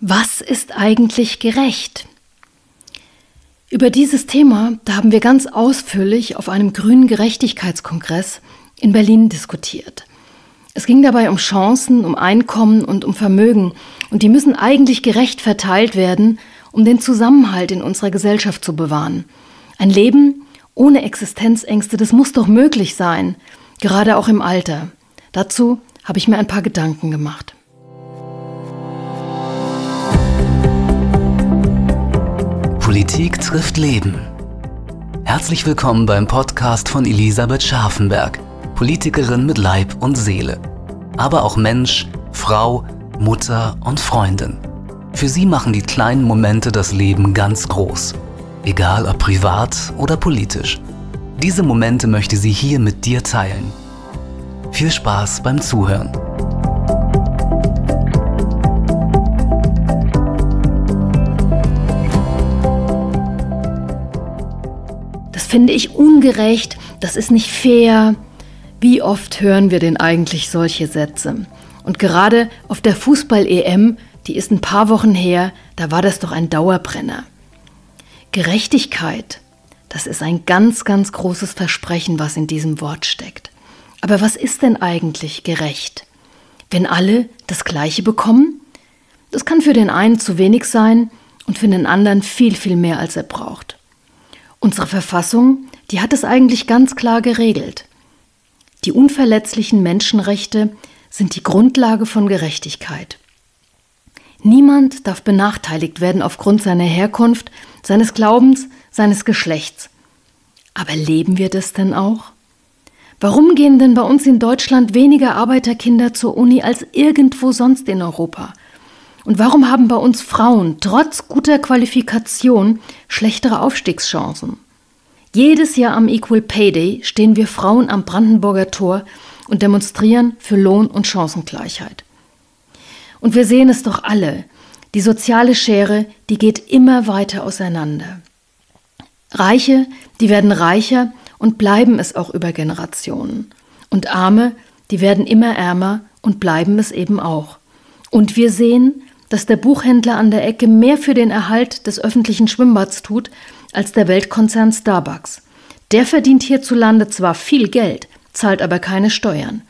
Was ist eigentlich gerecht? Über dieses Thema, da haben wir ganz ausführlich auf einem grünen Gerechtigkeitskongress in Berlin diskutiert. Es ging dabei um Chancen, um Einkommen und um Vermögen, und die müssen eigentlich gerecht verteilt werden, um den Zusammenhalt in unserer Gesellschaft zu bewahren. Ein Leben ohne Existenzängste, das muss doch möglich sein, gerade auch im Alter. Dazu habe ich mir ein paar Gedanken gemacht. Politik trifft Leben. Herzlich willkommen beim Podcast von Elisabeth Scharfenberg, Politikerin mit Leib und Seele. Aber auch Mensch, Frau, Mutter und Freundin. Für sie machen die kleinen Momente das Leben ganz groß. Egal ob privat oder politisch. Diese Momente möchte sie hier mit dir teilen. Viel Spaß beim Zuhören. Finde ich ungerecht, das ist nicht fair. Wie oft hören wir denn eigentlich solche Sätze? Und gerade auf der Fußball-EM, die ist ein paar Wochen her, da war das doch ein Dauerbrenner. Gerechtigkeit, das ist ein ganz, ganz großes Versprechen, was in diesem Wort steckt. Aber was ist denn eigentlich gerecht? Wenn alle das Gleiche bekommen? Das kann für den einen zu wenig sein und für den anderen viel, viel mehr, als er braucht. Unsere Verfassung, die hat es eigentlich ganz klar geregelt. Die unverletzlichen Menschenrechte sind die Grundlage von Gerechtigkeit. Niemand darf benachteiligt werden aufgrund seiner Herkunft, seines Glaubens, seines Geschlechts. Aber leben wir das denn auch? Warum gehen denn bei uns in Deutschland weniger Arbeiterkinder zur Uni als irgendwo sonst in Europa? Und warum haben bei uns Frauen trotz guter Qualifikation schlechtere Aufstiegschancen? Jedes Jahr am Equal Pay Day stehen wir Frauen am Brandenburger Tor und demonstrieren für Lohn- und Chancengleichheit. Und wir sehen es doch alle, die soziale Schere, die geht immer weiter auseinander. Reiche, die werden reicher und bleiben es auch über Generationen. Und Arme, die werden immer ärmer und bleiben es eben auch. Und wir sehen, dass der Buchhändler an der Ecke mehr für den Erhalt des öffentlichen Schwimmbads tut als der Weltkonzern Starbucks. Der verdient hierzulande zwar viel Geld, zahlt aber keine Steuern.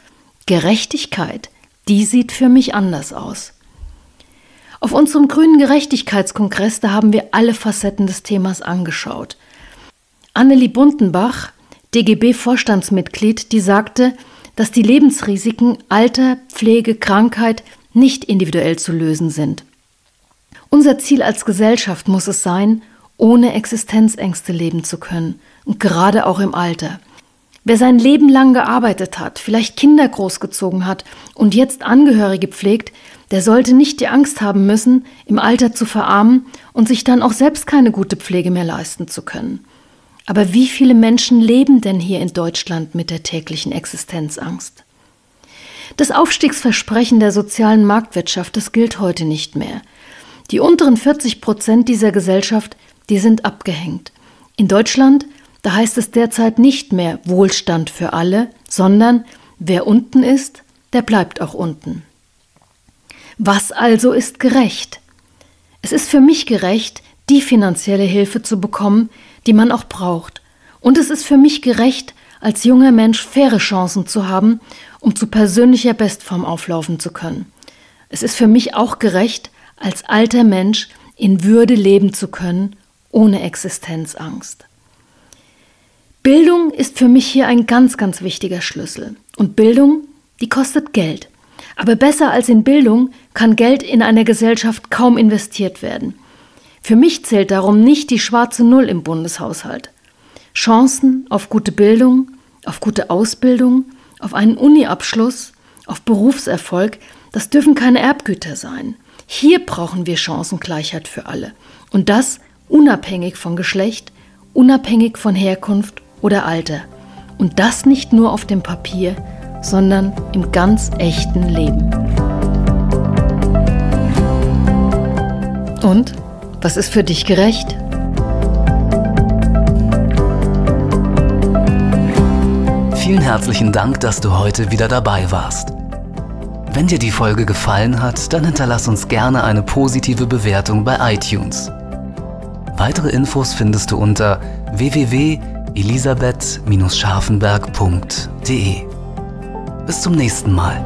Gerechtigkeit, die sieht für mich anders aus. Auf unserem grünen Gerechtigkeitskongress, da haben wir alle Facetten des Themas angeschaut. Annelie Buntenbach, DGB-Vorstandsmitglied, die sagte, dass die Lebensrisiken Alter, Pflege, Krankheit nicht individuell zu lösen sind. Unser Ziel als Gesellschaft muss es sein, ohne Existenzängste leben zu können, und gerade auch im Alter. Wer sein Leben lang gearbeitet hat, vielleicht Kinder großgezogen hat und jetzt Angehörige pflegt, der sollte nicht die Angst haben müssen, im Alter zu verarmen und sich dann auch selbst keine gute Pflege mehr leisten zu können. Aber wie viele Menschen leben denn hier in Deutschland mit der täglichen Existenzangst? Das Aufstiegsversprechen der sozialen Marktwirtschaft, das gilt heute nicht mehr. Die unteren 40 Prozent dieser Gesellschaft, die sind abgehängt. In Deutschland, da heißt es derzeit nicht mehr Wohlstand für alle, sondern wer unten ist, der bleibt auch unten. Was also ist gerecht? Es ist für mich gerecht, die finanzielle Hilfe zu bekommen, die man auch braucht. Und es ist für mich gerecht, als junger Mensch faire Chancen zu haben, um zu persönlicher Bestform auflaufen zu können. Es ist für mich auch gerecht, als alter Mensch in Würde leben zu können, ohne Existenzangst. Bildung ist für mich hier ein ganz, ganz wichtiger Schlüssel. Und Bildung, die kostet Geld. Aber besser als in Bildung kann Geld in einer Gesellschaft kaum investiert werden. Für mich zählt darum nicht die schwarze Null im Bundeshaushalt. Chancen auf gute Bildung, auf gute Ausbildung, auf einen Uni-Abschluss, auf Berufserfolg, das dürfen keine Erbgüter sein. Hier brauchen wir Chancengleichheit für alle. Und das unabhängig von Geschlecht, unabhängig von Herkunft oder Alter. Und das nicht nur auf dem Papier, sondern im ganz echten Leben. Und was ist für dich gerecht? Vielen herzlichen Dank, dass du heute wieder dabei warst. Wenn dir die Folge gefallen hat, dann hinterlass uns gerne eine positive Bewertung bei iTunes. Weitere Infos findest du unter www.elisabeth-scharfenberg.de. Bis zum nächsten Mal.